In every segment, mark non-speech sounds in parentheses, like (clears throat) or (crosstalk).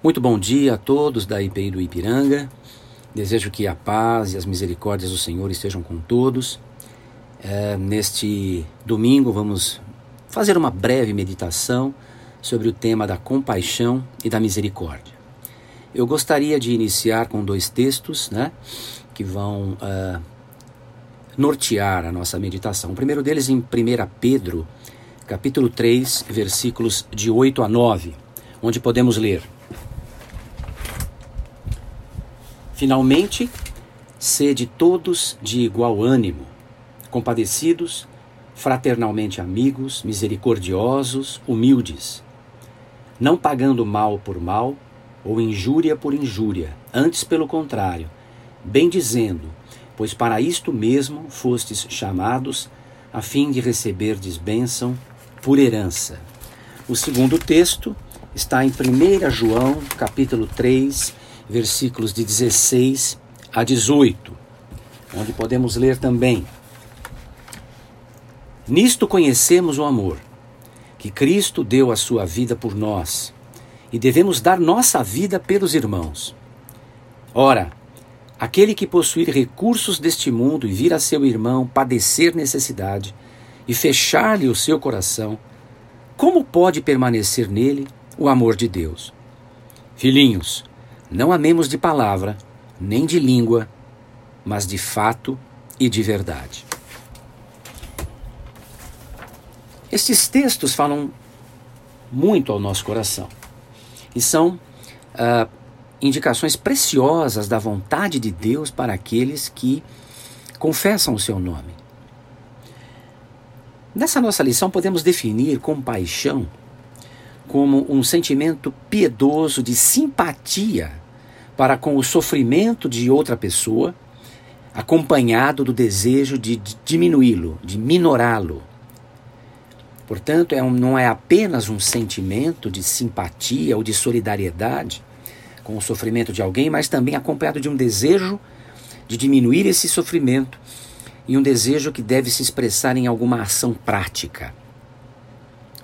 Muito bom dia a todos da IPI do Ipiranga. Desejo que a paz e as misericórdias do Senhor estejam com todos. É, neste domingo vamos fazer uma breve meditação sobre o tema da compaixão e da misericórdia. Eu gostaria de iniciar com dois textos né, que vão uh, nortear a nossa meditação. O primeiro deles em 1 Pedro, capítulo 3, versículos de 8 a 9, onde podemos ler. Finalmente, sede todos de igual ânimo, compadecidos, fraternalmente amigos, misericordiosos, humildes, não pagando mal por mal ou injúria por injúria, antes pelo contrário, bem dizendo, pois para isto mesmo fostes chamados, a fim de receberdes bênção por herança. O segundo texto está em 1 João, capítulo 3, versículos de 16 a 18, onde podemos ler também: Nisto conhecemos o amor, que Cristo deu a sua vida por nós, e devemos dar nossa vida pelos irmãos. Ora, aquele que possuir recursos deste mundo e vir a seu irmão padecer necessidade e fechar-lhe o seu coração, como pode permanecer nele o amor de Deus? Filhinhos, não amemos de palavra, nem de língua, mas de fato e de verdade. Estes textos falam muito ao nosso coração e são uh, indicações preciosas da vontade de Deus para aqueles que confessam o seu nome. Nessa nossa lição, podemos definir compaixão como um sentimento piedoso de simpatia para com o sofrimento de outra pessoa, acompanhado do desejo de diminuí-lo, de minorá-lo. Portanto, é um, não é apenas um sentimento de simpatia ou de solidariedade com o sofrimento de alguém, mas também acompanhado de um desejo de diminuir esse sofrimento e um desejo que deve se expressar em alguma ação prática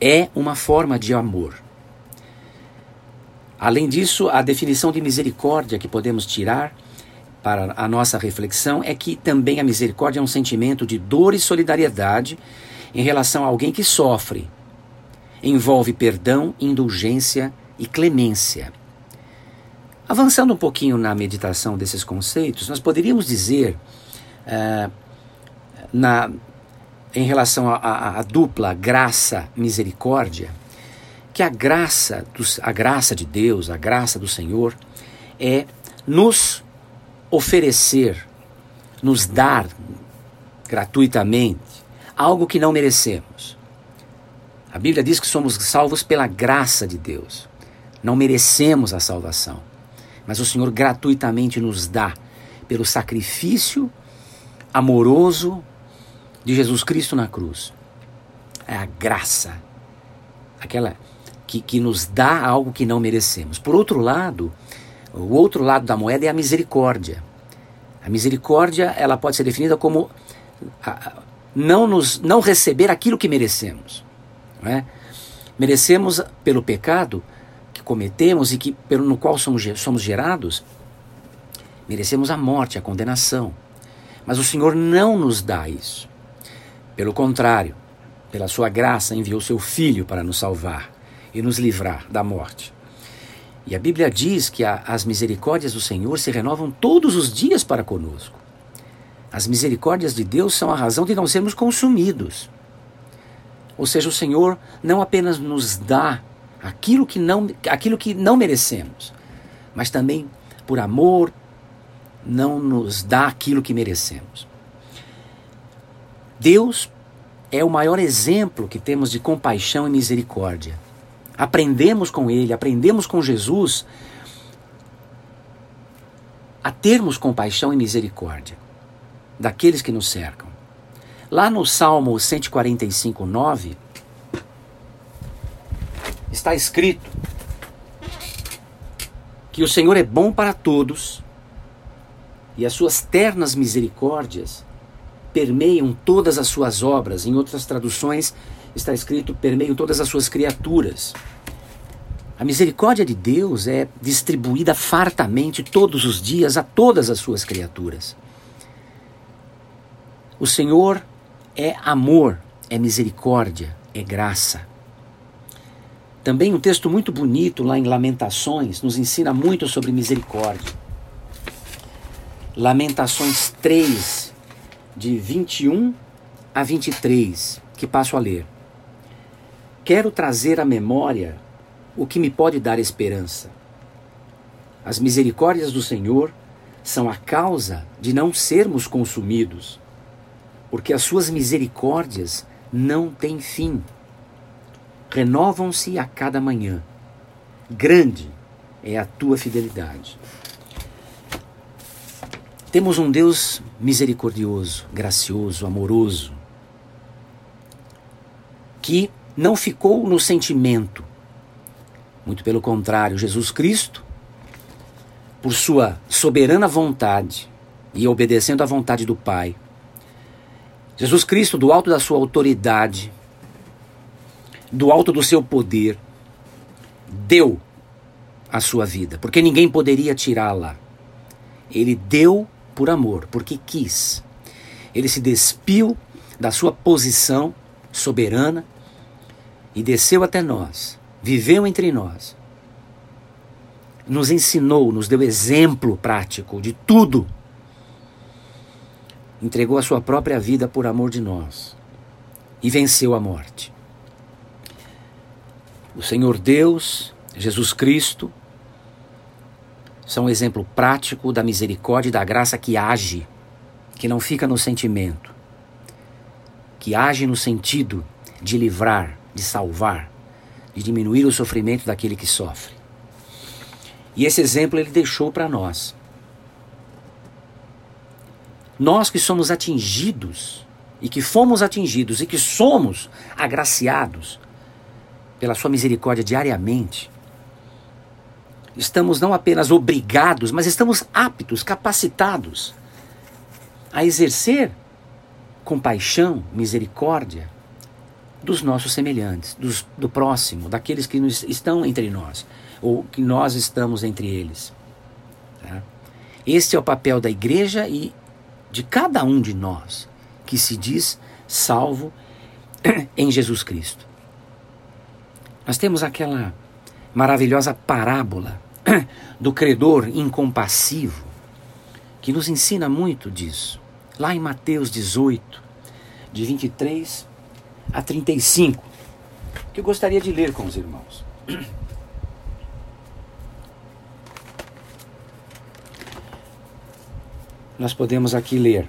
é uma forma de amor. Além disso, a definição de misericórdia que podemos tirar para a nossa reflexão é que também a misericórdia é um sentimento de dor e solidariedade em relação a alguém que sofre. Envolve perdão, indulgência e clemência. Avançando um pouquinho na meditação desses conceitos, nós poderíamos dizer, uh, na, em relação à dupla graça-misericórdia, que a graça, dos, a graça de Deus, a graça do Senhor, é nos oferecer, nos dar gratuitamente algo que não merecemos. A Bíblia diz que somos salvos pela graça de Deus. Não merecemos a salvação, mas o Senhor gratuitamente nos dá pelo sacrifício amoroso de Jesus Cristo na cruz. É a graça, aquela que, que nos dá algo que não merecemos. Por outro lado, o outro lado da moeda é a misericórdia. A misericórdia ela pode ser definida como não, nos, não receber aquilo que merecemos. Não é? Merecemos pelo pecado que cometemos e que, pelo, no qual somos, somos gerados, merecemos a morte, a condenação. Mas o Senhor não nos dá isso. Pelo contrário, pela sua graça enviou seu Filho para nos salvar e nos livrar da morte. E a Bíblia diz que a, as misericórdias do Senhor se renovam todos os dias para conosco. As misericórdias de Deus são a razão de não sermos consumidos. Ou seja, o Senhor não apenas nos dá aquilo que não, aquilo que não merecemos, mas também, por amor, não nos dá aquilo que merecemos. Deus é o maior exemplo que temos de compaixão e misericórdia. Aprendemos com Ele, aprendemos com Jesus a termos compaixão e misericórdia daqueles que nos cercam. Lá no Salmo 145, 9, está escrito que o Senhor é bom para todos e as suas ternas misericórdias permeiam todas as suas obras. Em outras traduções está escrito permeiam todas as suas criaturas. A misericórdia de Deus é distribuída fartamente todos os dias a todas as suas criaturas. O Senhor é amor, é misericórdia, é graça. Também um texto muito bonito lá em Lamentações nos ensina muito sobre misericórdia. Lamentações 3, de 21 a 23, que passo a ler. Quero trazer à memória o que me pode dar esperança. As misericórdias do Senhor são a causa de não sermos consumidos, porque as suas misericórdias não têm fim. Renovam-se a cada manhã. Grande é a tua fidelidade. Temos um Deus misericordioso, gracioso, amoroso, que não ficou no sentimento, muito pelo contrário, Jesus Cristo, por sua soberana vontade e obedecendo à vontade do Pai, Jesus Cristo, do alto da sua autoridade, do alto do seu poder, deu a sua vida, porque ninguém poderia tirá-la. Ele deu por amor, porque quis. Ele se despiu da sua posição soberana e desceu até nós viveu entre nós, nos ensinou, nos deu exemplo prático de tudo. Entregou a sua própria vida por amor de nós e venceu a morte. O Senhor Deus, Jesus Cristo, são um exemplo prático da misericórdia e da graça que age, que não fica no sentimento, que age no sentido de livrar, de salvar, de diminuir o sofrimento daquele que sofre. E esse exemplo ele deixou para nós. Nós que somos atingidos e que fomos atingidos e que somos agraciados pela sua misericórdia diariamente, estamos não apenas obrigados, mas estamos aptos, capacitados a exercer compaixão, misericórdia, dos nossos semelhantes, dos, do próximo, daqueles que nos, estão entre nós, ou que nós estamos entre eles. Tá? Este é o papel da igreja e de cada um de nós que se diz salvo (clears throat) em Jesus Cristo. Nós temos aquela maravilhosa parábola (clears throat) do credor incompassivo, que nos ensina muito disso. Lá em Mateus 18, de 23 a 35, que eu gostaria de ler com os irmãos. (clears throat) Nós podemos aqui ler.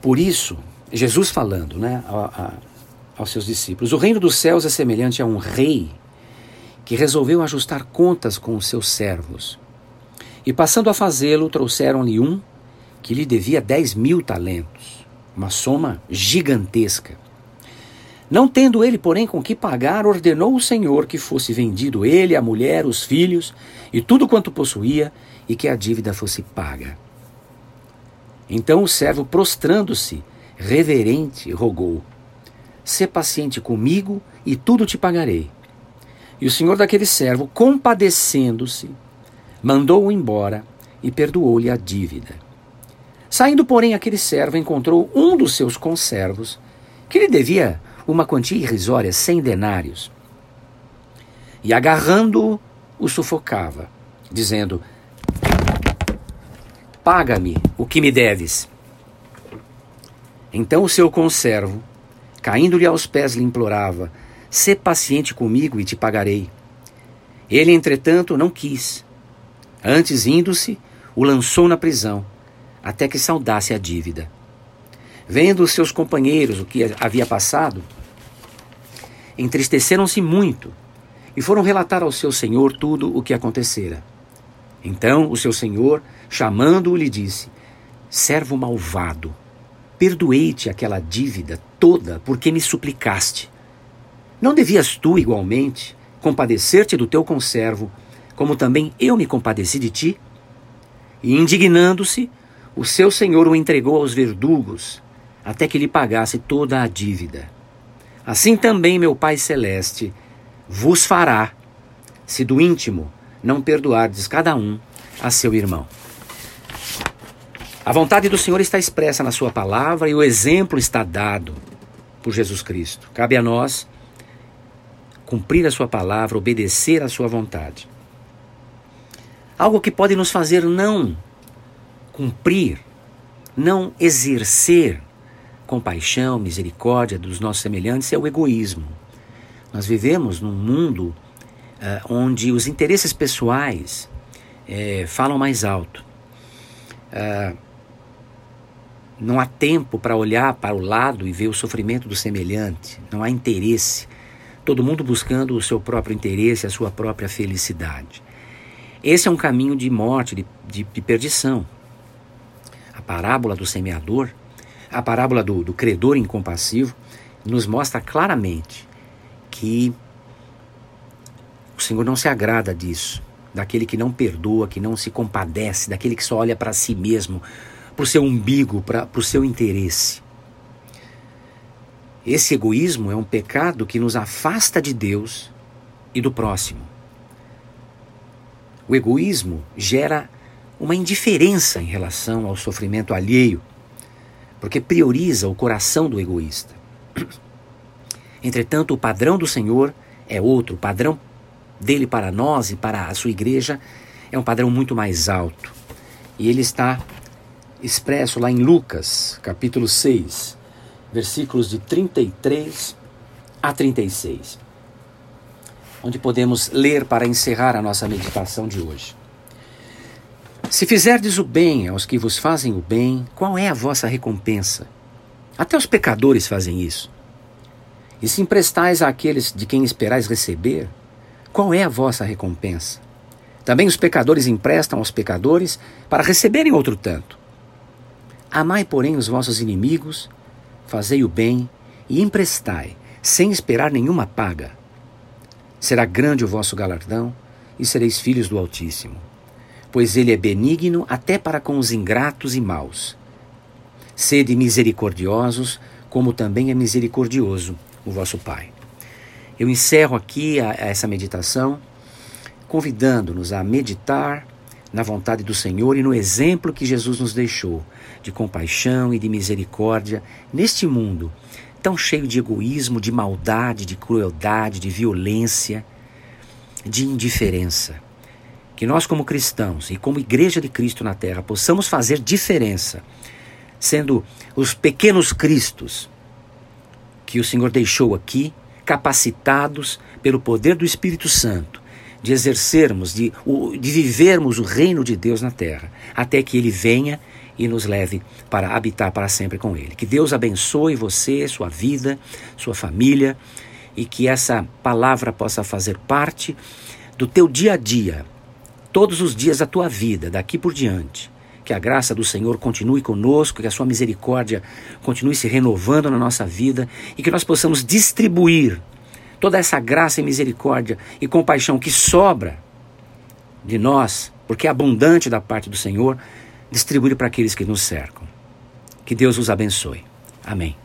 Por isso, Jesus falando né, a, a, aos seus discípulos: O reino dos céus é semelhante a um rei que resolveu ajustar contas com os seus servos. E passando a fazê-lo, trouxeram-lhe um que lhe devia dez mil talentos, uma soma gigantesca. Não tendo ele, porém, com que pagar, ordenou o Senhor que fosse vendido ele, a mulher, os filhos e tudo quanto possuía, e que a dívida fosse paga. Então o servo, prostrando-se, reverente, rogou: Sê paciente comigo e tudo te pagarei. E o senhor daquele servo, compadecendo-se, mandou-o embora e perdoou-lhe a dívida. Saindo, porém, aquele servo encontrou um dos seus conservos, que lhe devia uma quantia irrisória, cem denários. E agarrando-o, o sufocava, dizendo: Paga-me o que me deves. Então o seu conservo, caindo-lhe aos pés, lhe implorava: Sê paciente comigo e te pagarei. Ele, entretanto, não quis. Antes, indo-se, o lançou na prisão, até que saudasse a dívida. Vendo os seus companheiros o que havia passado, entristeceram-se muito e foram relatar ao seu senhor tudo o que acontecera. Então o seu senhor, chamando-o, lhe disse: Servo malvado, perdoei-te aquela dívida toda porque me suplicaste. Não devias tu, igualmente, compadecer-te do teu conservo, como também eu me compadeci de ti? E indignando-se, o seu senhor o entregou aos verdugos, até que lhe pagasse toda a dívida. Assim também meu Pai Celeste vos fará, se do íntimo não perdoardes cada um a seu irmão. A vontade do Senhor está expressa na Sua palavra e o exemplo está dado por Jesus Cristo. Cabe a nós cumprir a Sua palavra, obedecer à Sua vontade. Algo que pode nos fazer não cumprir, não exercer compaixão, misericórdia dos nossos semelhantes é o egoísmo. Nós vivemos num mundo uh, onde os interesses pessoais uh, falam mais alto. Uh, não há tempo para olhar para o lado e ver o sofrimento do semelhante. Não há interesse. Todo mundo buscando o seu próprio interesse, a sua própria felicidade. Esse é um caminho de morte, de, de, de perdição. A parábola do semeador a parábola do, do credor incompassivo nos mostra claramente que o Senhor não se agrada disso, daquele que não perdoa, que não se compadece, daquele que só olha para si mesmo, para o seu umbigo, para o seu interesse. Esse egoísmo é um pecado que nos afasta de Deus e do próximo. O egoísmo gera uma indiferença em relação ao sofrimento alheio porque prioriza o coração do egoísta. (clears throat) Entretanto, o padrão do Senhor é outro, o padrão dele para nós e para a sua igreja é um padrão muito mais alto. E ele está expresso lá em Lucas, capítulo 6, versículos de 33 a 36, onde podemos ler para encerrar a nossa meditação de hoje. Se fizerdes o bem aos que vos fazem o bem, qual é a vossa recompensa? Até os pecadores fazem isso. E se emprestais àqueles de quem esperais receber, qual é a vossa recompensa? Também os pecadores emprestam aos pecadores para receberem outro tanto. Amai, porém, os vossos inimigos, fazei o bem e emprestai, sem esperar nenhuma paga. Será grande o vosso galardão e sereis filhos do Altíssimo pois ele é benigno até para com os ingratos e maus. Sede misericordiosos, como também é misericordioso o vosso Pai. Eu encerro aqui a, a essa meditação, convidando-nos a meditar na vontade do Senhor e no exemplo que Jesus nos deixou de compaixão e de misericórdia neste mundo tão cheio de egoísmo, de maldade, de crueldade, de violência, de indiferença. Que nós, como cristãos e como Igreja de Cristo na Terra, possamos fazer diferença, sendo os pequenos Cristos que o Senhor deixou aqui, capacitados pelo poder do Espírito Santo, de exercermos, de, de vivermos o reino de Deus na terra, até que Ele venha e nos leve para habitar para sempre com Ele. Que Deus abençoe você, sua vida, sua família e que essa palavra possa fazer parte do teu dia a dia, todos os dias da tua vida, daqui por diante. Que a graça do Senhor continue conosco, que a sua misericórdia continue se renovando na nossa vida e que nós possamos distribuir toda essa graça e misericórdia e compaixão que sobra de nós, porque é abundante da parte do Senhor, distribuir para aqueles que nos cercam. Que Deus os abençoe. Amém.